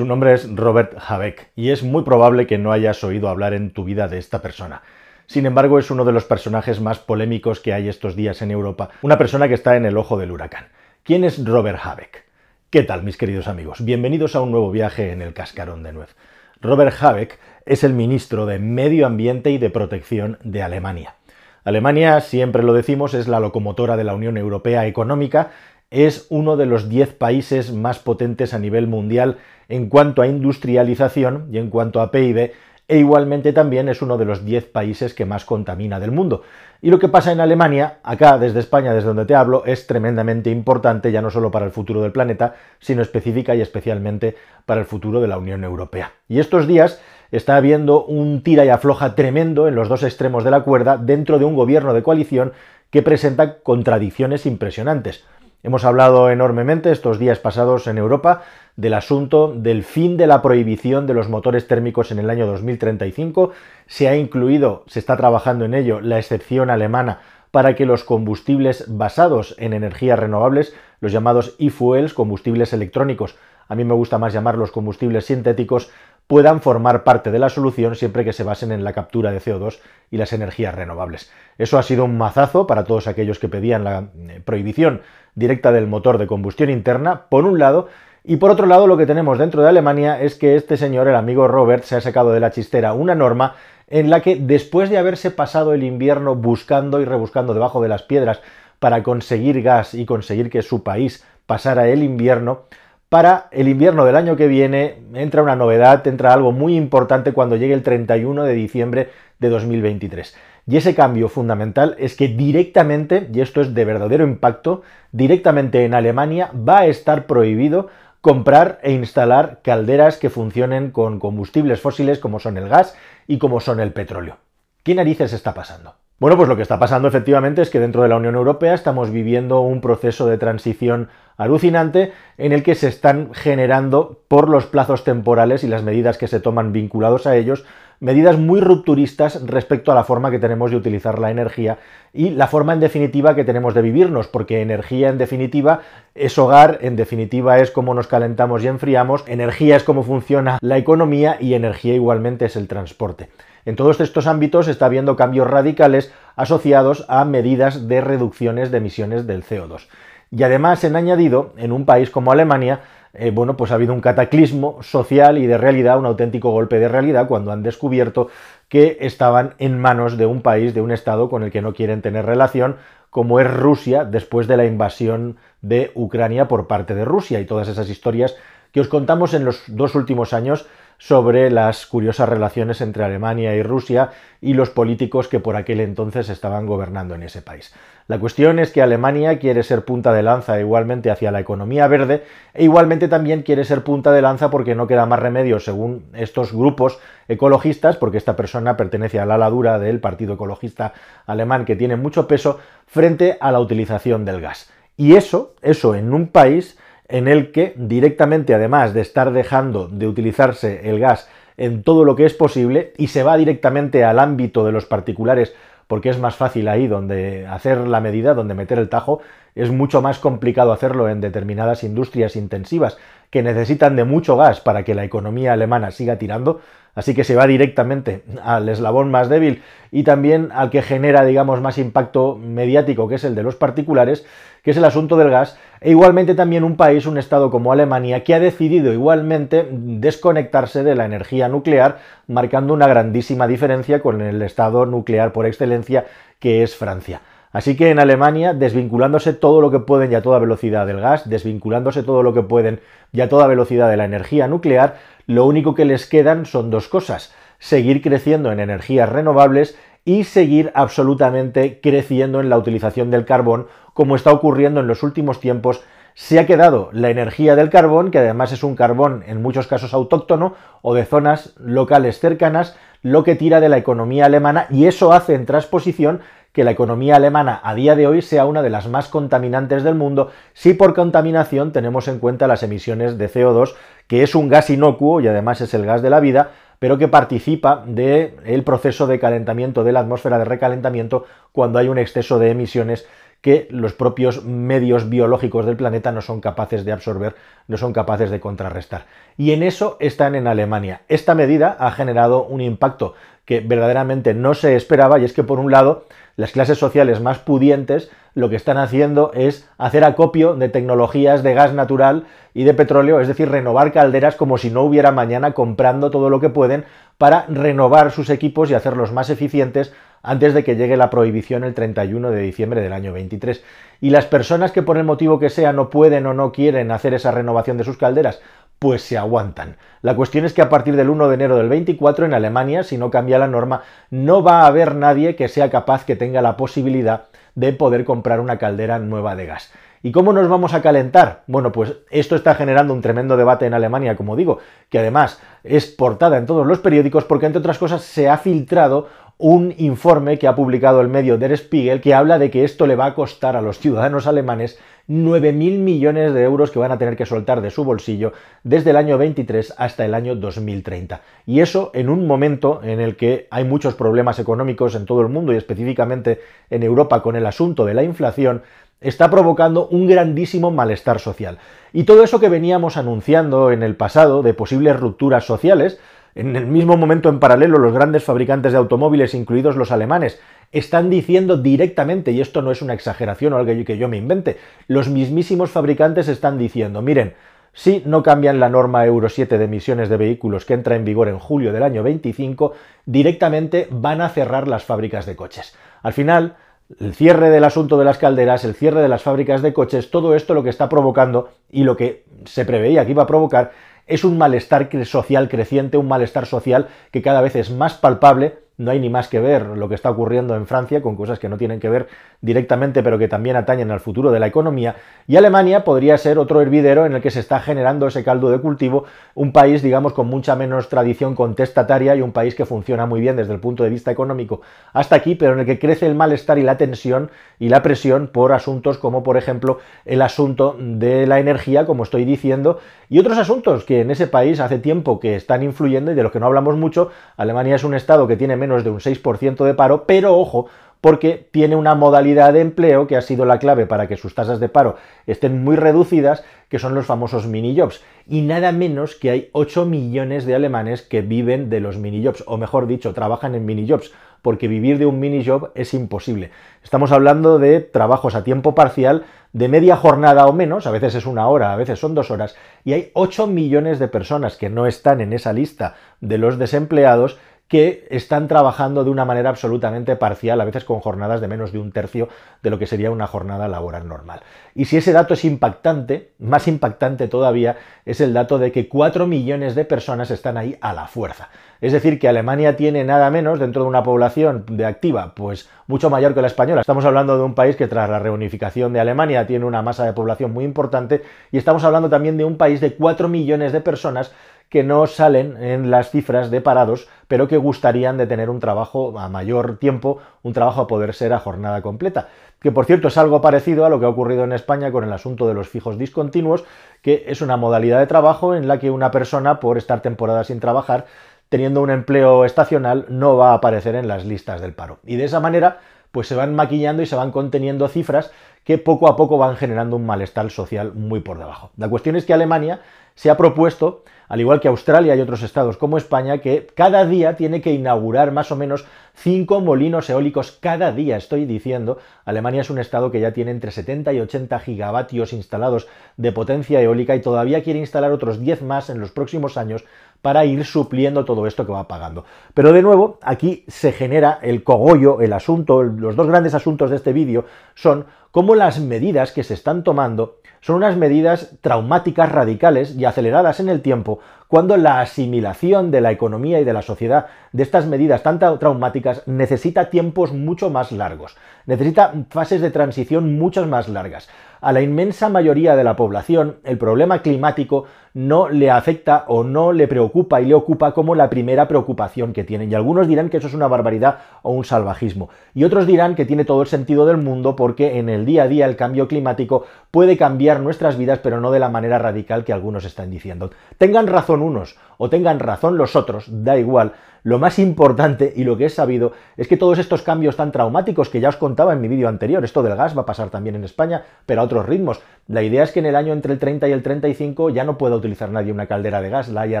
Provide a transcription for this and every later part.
Su nombre es Robert Habeck y es muy probable que no hayas oído hablar en tu vida de esta persona. Sin embargo, es uno de los personajes más polémicos que hay estos días en Europa, una persona que está en el ojo del huracán. ¿Quién es Robert Habeck? ¿Qué tal, mis queridos amigos? Bienvenidos a un nuevo viaje en el cascarón de nuez. Robert Habeck es el ministro de Medio Ambiente y de Protección de Alemania. Alemania, siempre lo decimos, es la locomotora de la Unión Europea económica, es uno de los 10 países más potentes a nivel mundial en cuanto a industrialización y en cuanto a PIB, e igualmente también es uno de los 10 países que más contamina del mundo. Y lo que pasa en Alemania, acá desde España, desde donde te hablo, es tremendamente importante ya no solo para el futuro del planeta, sino específica y especialmente para el futuro de la Unión Europea. Y estos días está habiendo un tira y afloja tremendo en los dos extremos de la cuerda dentro de un gobierno de coalición que presenta contradicciones impresionantes. Hemos hablado enormemente estos días pasados en Europa del asunto del fin de la prohibición de los motores térmicos en el año 2035. Se ha incluido, se está trabajando en ello, la excepción alemana para que los combustibles basados en energías renovables, los llamados e-fuels, combustibles electrónicos, a mí me gusta más llamarlos combustibles sintéticos, puedan formar parte de la solución siempre que se basen en la captura de CO2 y las energías renovables. Eso ha sido un mazazo para todos aquellos que pedían la eh, prohibición directa del motor de combustión interna, por un lado, y por otro lado lo que tenemos dentro de Alemania es que este señor, el amigo Robert, se ha sacado de la chistera una norma en la que después de haberse pasado el invierno buscando y rebuscando debajo de las piedras para conseguir gas y conseguir que su país pasara el invierno, para el invierno del año que viene entra una novedad, entra algo muy importante cuando llegue el 31 de diciembre de 2023. Y ese cambio fundamental es que directamente, y esto es de verdadero impacto, directamente en Alemania va a estar prohibido comprar e instalar calderas que funcionen con combustibles fósiles como son el gas y como son el petróleo. ¿Qué narices está pasando? Bueno, pues lo que está pasando efectivamente es que dentro de la Unión Europea estamos viviendo un proceso de transición alucinante en el que se están generando por los plazos temporales y las medidas que se toman vinculados a ellos, medidas muy rupturistas respecto a la forma que tenemos de utilizar la energía y la forma en definitiva que tenemos de vivirnos, porque energía en definitiva es hogar, en definitiva es cómo nos calentamos y enfriamos, energía es cómo funciona la economía y energía igualmente es el transporte. En todos estos ámbitos está habiendo cambios radicales asociados a medidas de reducciones de emisiones del CO2. Y además, en añadido, en un país como Alemania, eh, bueno, pues ha habido un cataclismo social y de realidad, un auténtico golpe de realidad, cuando han descubierto que estaban en manos de un país, de un Estado con el que no quieren tener relación, como es Rusia, después de la invasión de Ucrania por parte de Rusia y todas esas historias que os contamos en los dos últimos años sobre las curiosas relaciones entre Alemania y Rusia y los políticos que por aquel entonces estaban gobernando en ese país. La cuestión es que Alemania quiere ser punta de lanza igualmente hacia la economía verde e igualmente también quiere ser punta de lanza porque no queda más remedio según estos grupos ecologistas, porque esta persona pertenece a la ala dura del Partido Ecologista Alemán que tiene mucho peso frente a la utilización del gas. Y eso, eso en un país en el que directamente, además de estar dejando de utilizarse el gas en todo lo que es posible, y se va directamente al ámbito de los particulares, porque es más fácil ahí donde hacer la medida, donde meter el tajo, es mucho más complicado hacerlo en determinadas industrias intensivas que necesitan de mucho gas para que la economía alemana siga tirando, así que se va directamente al eslabón más débil y también al que genera, digamos, más impacto mediático, que es el de los particulares, que es el asunto del gas, e igualmente también un país, un estado como Alemania, que ha decidido igualmente desconectarse de la energía nuclear, marcando una grandísima diferencia con el estado nuclear por excelencia, que es Francia. Así que en Alemania, desvinculándose todo lo que pueden y a toda velocidad del gas, desvinculándose todo lo que pueden y a toda velocidad de la energía nuclear, lo único que les quedan son dos cosas. Seguir creciendo en energías renovables y seguir absolutamente creciendo en la utilización del carbón, como está ocurriendo en los últimos tiempos. Se ha quedado la energía del carbón, que además es un carbón en muchos casos autóctono o de zonas locales cercanas, lo que tira de la economía alemana y eso hace en transposición que la economía alemana a día de hoy sea una de las más contaminantes del mundo, si por contaminación tenemos en cuenta las emisiones de CO2, que es un gas inocuo y además es el gas de la vida, pero que participa del proceso de calentamiento de la atmósfera de recalentamiento cuando hay un exceso de emisiones que los propios medios biológicos del planeta no son capaces de absorber, no son capaces de contrarrestar. Y en eso están en Alemania. Esta medida ha generado un impacto que verdaderamente no se esperaba y es que por un lado las clases sociales más pudientes lo que están haciendo es hacer acopio de tecnologías de gas natural y de petróleo, es decir, renovar calderas como si no hubiera mañana comprando todo lo que pueden para renovar sus equipos y hacerlos más eficientes antes de que llegue la prohibición el 31 de diciembre del año 23. Y las personas que por el motivo que sea no pueden o no quieren hacer esa renovación de sus calderas, pues se aguantan. La cuestión es que a partir del 1 de enero del 24 en Alemania, si no cambia la norma, no va a haber nadie que sea capaz que tenga la posibilidad de poder comprar una caldera nueva de gas. ¿Y cómo nos vamos a calentar? Bueno, pues esto está generando un tremendo debate en Alemania, como digo, que además es portada en todos los periódicos porque, entre otras cosas, se ha filtrado un informe que ha publicado el medio Der Spiegel que habla de que esto le va a costar a los ciudadanos alemanes 9.000 millones de euros que van a tener que soltar de su bolsillo desde el año 23 hasta el año 2030. Y eso en un momento en el que hay muchos problemas económicos en todo el mundo y específicamente en Europa con el asunto de la inflación, está provocando un grandísimo malestar social. Y todo eso que veníamos anunciando en el pasado de posibles rupturas sociales, en el mismo momento, en paralelo, los grandes fabricantes de automóviles, incluidos los alemanes, están diciendo directamente, y esto no es una exageración o algo que yo me invente, los mismísimos fabricantes están diciendo, miren, si no cambian la norma Euro 7 de emisiones de vehículos que entra en vigor en julio del año 25, directamente van a cerrar las fábricas de coches. Al final, el cierre del asunto de las calderas, el cierre de las fábricas de coches, todo esto lo que está provocando y lo que se preveía que iba a provocar es un malestar social creciente, un malestar social que cada vez es más palpable no hay ni más que ver lo que está ocurriendo en Francia con cosas que no tienen que ver directamente pero que también atañen al futuro de la economía. Y Alemania podría ser otro hervidero en el que se está generando ese caldo de cultivo, un país digamos con mucha menos tradición contestataria y un país que funciona muy bien desde el punto de vista económico hasta aquí pero en el que crece el malestar y la tensión y la presión por asuntos como por ejemplo el asunto de la energía como estoy diciendo y otros asuntos que en ese país hace tiempo que están influyendo y de los que no hablamos mucho, Alemania es un estado que tiene de un 6% de paro, pero ojo, porque tiene una modalidad de empleo que ha sido la clave para que sus tasas de paro estén muy reducidas, que son los famosos mini-jobs. Y nada menos que hay 8 millones de alemanes que viven de los mini-jobs, o mejor dicho, trabajan en mini-jobs, porque vivir de un mini-job es imposible. Estamos hablando de trabajos a tiempo parcial, de media jornada o menos, a veces es una hora, a veces son dos horas, y hay 8 millones de personas que no están en esa lista de los desempleados que están trabajando de una manera absolutamente parcial, a veces con jornadas de menos de un tercio de lo que sería una jornada laboral normal. Y si ese dato es impactante, más impactante todavía es el dato de que 4 millones de personas están ahí a la fuerza. Es decir, que Alemania tiene nada menos dentro de una población de activa, pues mucho mayor que la española. Estamos hablando de un país que tras la reunificación de Alemania tiene una masa de población muy importante y estamos hablando también de un país de 4 millones de personas que no salen en las cifras de parados, pero que gustarían de tener un trabajo a mayor tiempo, un trabajo a poder ser a jornada completa. Que por cierto es algo parecido a lo que ha ocurrido en España con el asunto de los fijos discontinuos, que es una modalidad de trabajo en la que una persona, por estar temporada sin trabajar, teniendo un empleo estacional, no va a aparecer en las listas del paro. Y de esa manera, pues se van maquillando y se van conteniendo cifras que poco a poco van generando un malestar social muy por debajo. La cuestión es que Alemania se ha propuesto al igual que Australia y otros estados como España, que cada día tiene que inaugurar más o menos cinco molinos eólicos cada día, estoy diciendo. Alemania es un estado que ya tiene entre 70 y 80 gigavatios instalados de potencia eólica y todavía quiere instalar otros 10 más en los próximos años para ir supliendo todo esto que va pagando. Pero de nuevo, aquí se genera el cogollo, el asunto, los dos grandes asuntos de este vídeo son cómo las medidas que se están tomando son unas medidas traumáticas, radicales y aceleradas en el tiempo, cuando la asimilación de la economía y de la sociedad de estas medidas tan traumáticas necesita tiempos mucho más largos, necesita fases de transición muchas más largas. A la inmensa mayoría de la población el problema climático no le afecta o no le preocupa y le ocupa como la primera preocupación que tienen. Y algunos dirán que eso es una barbaridad o un salvajismo. Y otros dirán que tiene todo el sentido del mundo porque en el día a día el cambio climático puede cambiar nuestras vidas, pero no de la manera radical que algunos están diciendo. Tengan razón unos o tengan razón los otros, da igual, lo más importante y lo que es sabido es que todos estos cambios tan traumáticos que ya os contaba en mi vídeo anterior, esto del gas va a pasar también en España, pero a otros ritmos. La idea es que en el año entre el 30 y el 35 ya no pueda utilizar nadie una caldera de gas, la haya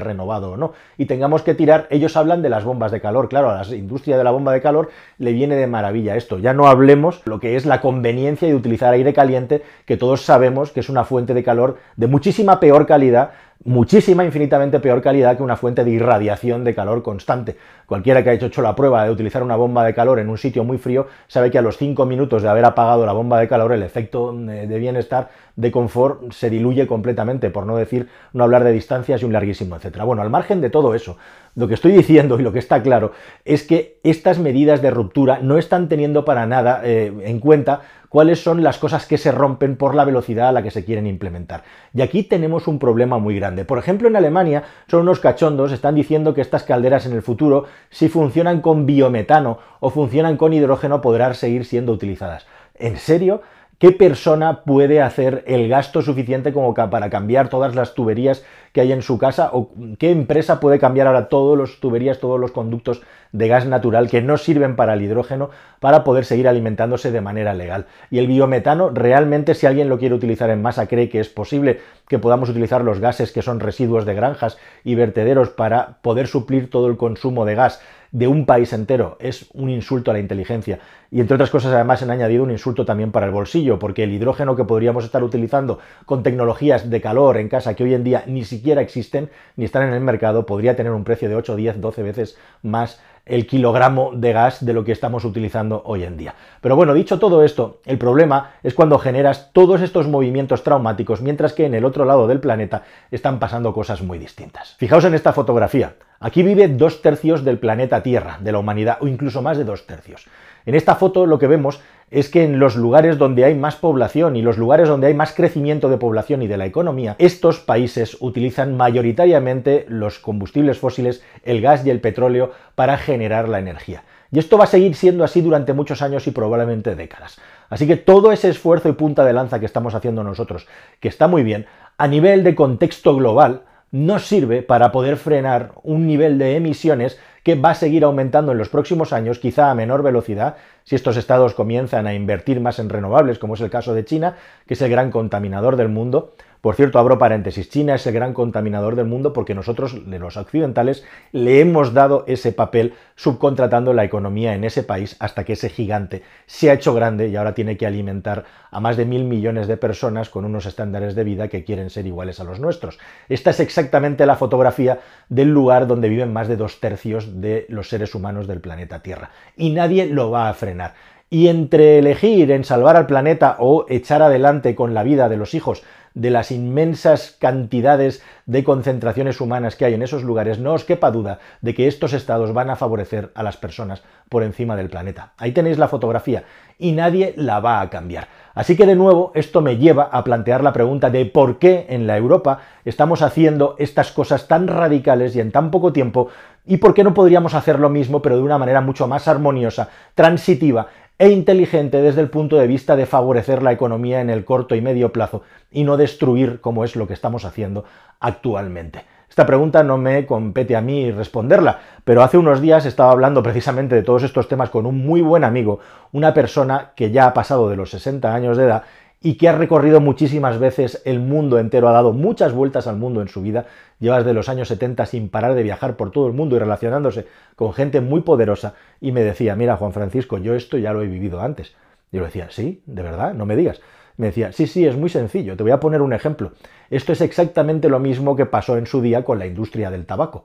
renovado o no, y tengamos que tirar, ellos hablan de las bombas de calor, claro, a la industria de la bomba de calor le viene de maravilla esto, ya no hablemos lo que es la conveniencia de utilizar aire caliente, que todos sabemos que es una fuente de calor de muchísima peor calidad muchísima, infinitamente peor calidad que una fuente de irradiación de calor constante. Cualquiera que haya hecho la prueba de utilizar una bomba de calor en un sitio muy frío sabe que a los 5 minutos de haber apagado la bomba de calor el efecto de bienestar, de confort, se diluye completamente, por no decir, no hablar de distancias y un larguísimo, etcétera. Bueno, al margen de todo eso, lo que estoy diciendo y lo que está claro es que estas medidas de ruptura no están teniendo para nada eh, en cuenta cuáles son las cosas que se rompen por la velocidad a la que se quieren implementar. Y aquí tenemos un problema muy grande. Por ejemplo, en Alemania son unos cachondos, están diciendo que estas calderas en el futuro, si funcionan con biometano o funcionan con hidrógeno, podrán seguir siendo utilizadas. ¿En serio? ¿Qué persona puede hacer el gasto suficiente como para cambiar todas las tuberías que hay en su casa? ¿O qué empresa puede cambiar ahora todas las tuberías, todos los conductos de gas natural que no sirven para el hidrógeno para poder seguir alimentándose de manera legal? Y el biometano, realmente si alguien lo quiere utilizar en masa, cree que es posible que podamos utilizar los gases que son residuos de granjas y vertederos para poder suplir todo el consumo de gas de un país entero. Es un insulto a la inteligencia. Y entre otras cosas, además, han añadido un insulto también para el bolsillo, porque el hidrógeno que podríamos estar utilizando con tecnologías de calor en casa que hoy en día ni siquiera existen ni están en el mercado, podría tener un precio de 8, 10, 12 veces más el kilogramo de gas de lo que estamos utilizando hoy en día. Pero bueno, dicho todo esto, el problema es cuando generas todos estos movimientos traumáticos, mientras que en el otro lado del planeta están pasando cosas muy distintas. Fijaos en esta fotografía. Aquí vive dos tercios del planeta Tierra, de la humanidad, o incluso más de dos tercios. En esta foto lo que vemos es que en los lugares donde hay más población y los lugares donde hay más crecimiento de población y de la economía, estos países utilizan mayoritariamente los combustibles fósiles, el gas y el petróleo para generar la energía. Y esto va a seguir siendo así durante muchos años y probablemente décadas. Así que todo ese esfuerzo y punta de lanza que estamos haciendo nosotros, que está muy bien, a nivel de contexto global, no sirve para poder frenar un nivel de emisiones que va a seguir aumentando en los próximos años, quizá a menor velocidad, si estos estados comienzan a invertir más en renovables, como es el caso de China, que es el gran contaminador del mundo, por cierto, abro paréntesis, China es el gran contaminador del mundo porque nosotros, los occidentales, le hemos dado ese papel subcontratando la economía en ese país hasta que ese gigante se ha hecho grande y ahora tiene que alimentar a más de mil millones de personas con unos estándares de vida que quieren ser iguales a los nuestros. Esta es exactamente la fotografía del lugar donde viven más de dos tercios de los seres humanos del planeta Tierra. Y nadie lo va a frenar. Y entre elegir en salvar al planeta o echar adelante con la vida de los hijos de las inmensas cantidades de concentraciones humanas que hay en esos lugares, no os quepa duda de que estos estados van a favorecer a las personas por encima del planeta. Ahí tenéis la fotografía y nadie la va a cambiar. Así que de nuevo esto me lleva a plantear la pregunta de por qué en la Europa estamos haciendo estas cosas tan radicales y en tan poco tiempo y por qué no podríamos hacer lo mismo pero de una manera mucho más armoniosa, transitiva e inteligente desde el punto de vista de favorecer la economía en el corto y medio plazo y no destruir como es lo que estamos haciendo actualmente. Esta pregunta no me compete a mí responderla, pero hace unos días estaba hablando precisamente de todos estos temas con un muy buen amigo, una persona que ya ha pasado de los 60 años de edad y que ha recorrido muchísimas veces el mundo entero, ha dado muchas vueltas al mundo en su vida, lleva desde los años 70 sin parar de viajar por todo el mundo y relacionándose con gente muy poderosa, y me decía, mira Juan Francisco, yo esto ya lo he vivido antes. Yo le decía, sí, de verdad, no me digas. Me decía, sí, sí, es muy sencillo, te voy a poner un ejemplo. Esto es exactamente lo mismo que pasó en su día con la industria del tabaco.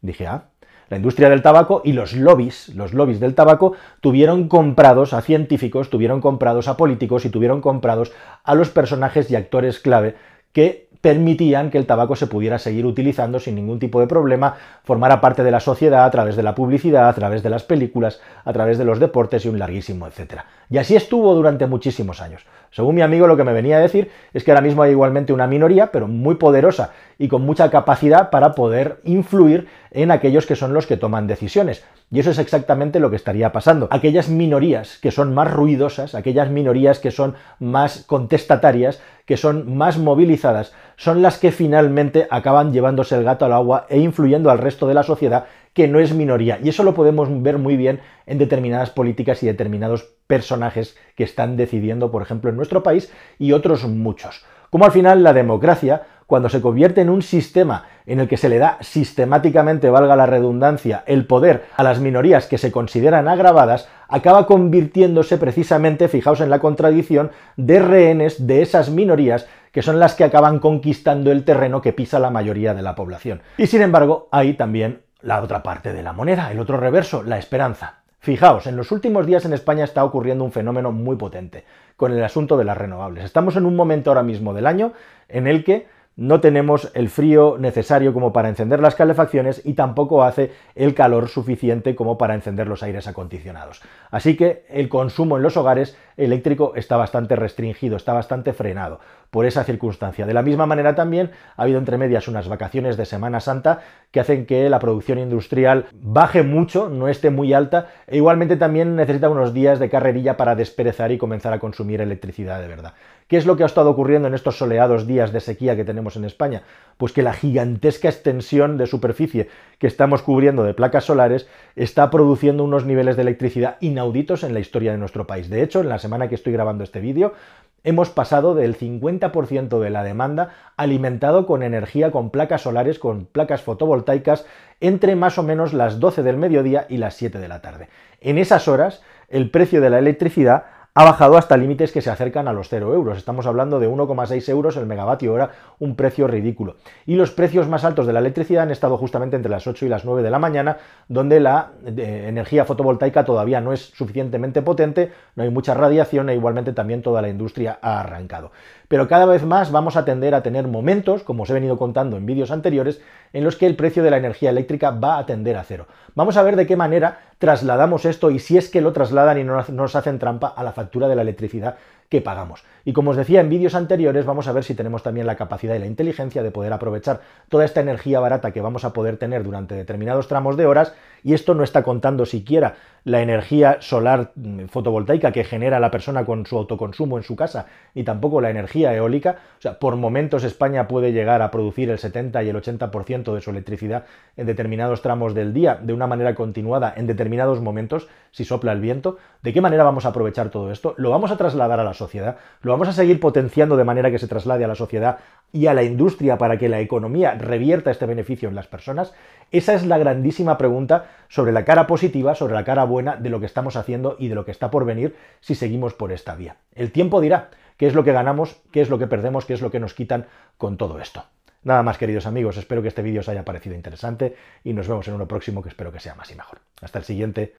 Dije, ah, la industria del tabaco y los lobbies, los lobbies del tabaco, tuvieron comprados a científicos, tuvieron comprados a políticos y tuvieron comprados a los personajes y actores clave que permitían que el tabaco se pudiera seguir utilizando sin ningún tipo de problema, formara parte de la sociedad a través de la publicidad, a través de las películas, a través de los deportes y un larguísimo etcétera. Y así estuvo durante muchísimos años. Según mi amigo, lo que me venía a decir es que ahora mismo hay igualmente una minoría, pero muy poderosa y con mucha capacidad para poder influir en aquellos que son los que toman decisiones. Y eso es exactamente lo que estaría pasando. Aquellas minorías que son más ruidosas, aquellas minorías que son más contestatarias, que son más movilizadas, son las que finalmente acaban llevándose el gato al agua e influyendo al resto de la sociedad que no es minoría. Y eso lo podemos ver muy bien en determinadas políticas y determinados personajes que están decidiendo, por ejemplo, en nuestro país y otros muchos. Como al final la democracia cuando se convierte en un sistema en el que se le da sistemáticamente, valga la redundancia, el poder a las minorías que se consideran agravadas, acaba convirtiéndose precisamente, fijaos en la contradicción, de rehenes de esas minorías que son las que acaban conquistando el terreno que pisa la mayoría de la población. Y sin embargo, hay también la otra parte de la moneda, el otro reverso, la esperanza. Fijaos, en los últimos días en España está ocurriendo un fenómeno muy potente con el asunto de las renovables. Estamos en un momento ahora mismo del año en el que no tenemos el frío necesario como para encender las calefacciones y tampoco hace el calor suficiente como para encender los aires acondicionados. Así que el consumo en los hogares eléctrico está bastante restringido, está bastante frenado por esa circunstancia. De la misma manera también ha habido entre medias unas vacaciones de Semana Santa que hacen que la producción industrial baje mucho, no esté muy alta, e igualmente también necesita unos días de carrerilla para desperezar y comenzar a consumir electricidad de verdad. ¿Qué es lo que ha estado ocurriendo en estos soleados días de sequía que tenemos en España? Pues que la gigantesca extensión de superficie que estamos cubriendo de placas solares está produciendo unos niveles de electricidad inauditos en la historia de nuestro país. De hecho, en la semana que estoy grabando este vídeo, hemos pasado del 50% de la demanda alimentado con energía, con placas solares, con placas fotovoltaicas, entre más o menos las 12 del mediodía y las 7 de la tarde. En esas horas, el precio de la electricidad ha bajado hasta límites que se acercan a los 0 euros. Estamos hablando de 1,6 euros el megavatio hora, un precio ridículo. Y los precios más altos de la electricidad han estado justamente entre las 8 y las 9 de la mañana, donde la eh, energía fotovoltaica todavía no es suficientemente potente, no hay mucha radiación e igualmente también toda la industria ha arrancado. Pero cada vez más vamos a tender a tener momentos, como os he venido contando en vídeos anteriores, en los que el precio de la energía eléctrica va a tender a cero. Vamos a ver de qué manera trasladamos esto y si es que lo trasladan y no nos hacen trampa a la factura de la electricidad que pagamos. Y como os decía en vídeos anteriores, vamos a ver si tenemos también la capacidad y la inteligencia de poder aprovechar toda esta energía barata que vamos a poder tener durante determinados tramos de horas, y esto no está contando siquiera la energía solar mm, fotovoltaica que genera la persona con su autoconsumo en su casa, ni tampoco la energía eólica. O sea, por momentos España puede llegar a producir el 70 y el 80% de su electricidad en determinados tramos del día, de una manera continuada, en determinados momentos, si sopla el viento. ¿De qué manera vamos a aprovechar todo esto? ¿Lo vamos a trasladar a la sociedad? ¿Lo vamos a seguir potenciando de manera que se traslade a la sociedad y a la industria para que la economía revierta este beneficio en las personas? Esa es la grandísima pregunta sobre la cara positiva, sobre la cara buena de lo que estamos haciendo y de lo que está por venir si seguimos por esta vía. El tiempo dirá qué es lo que ganamos, qué es lo que perdemos, qué es lo que nos quitan con todo esto. Nada más, queridos amigos, espero que este vídeo os haya parecido interesante y nos vemos en uno próximo que espero que sea más y mejor. Hasta el siguiente.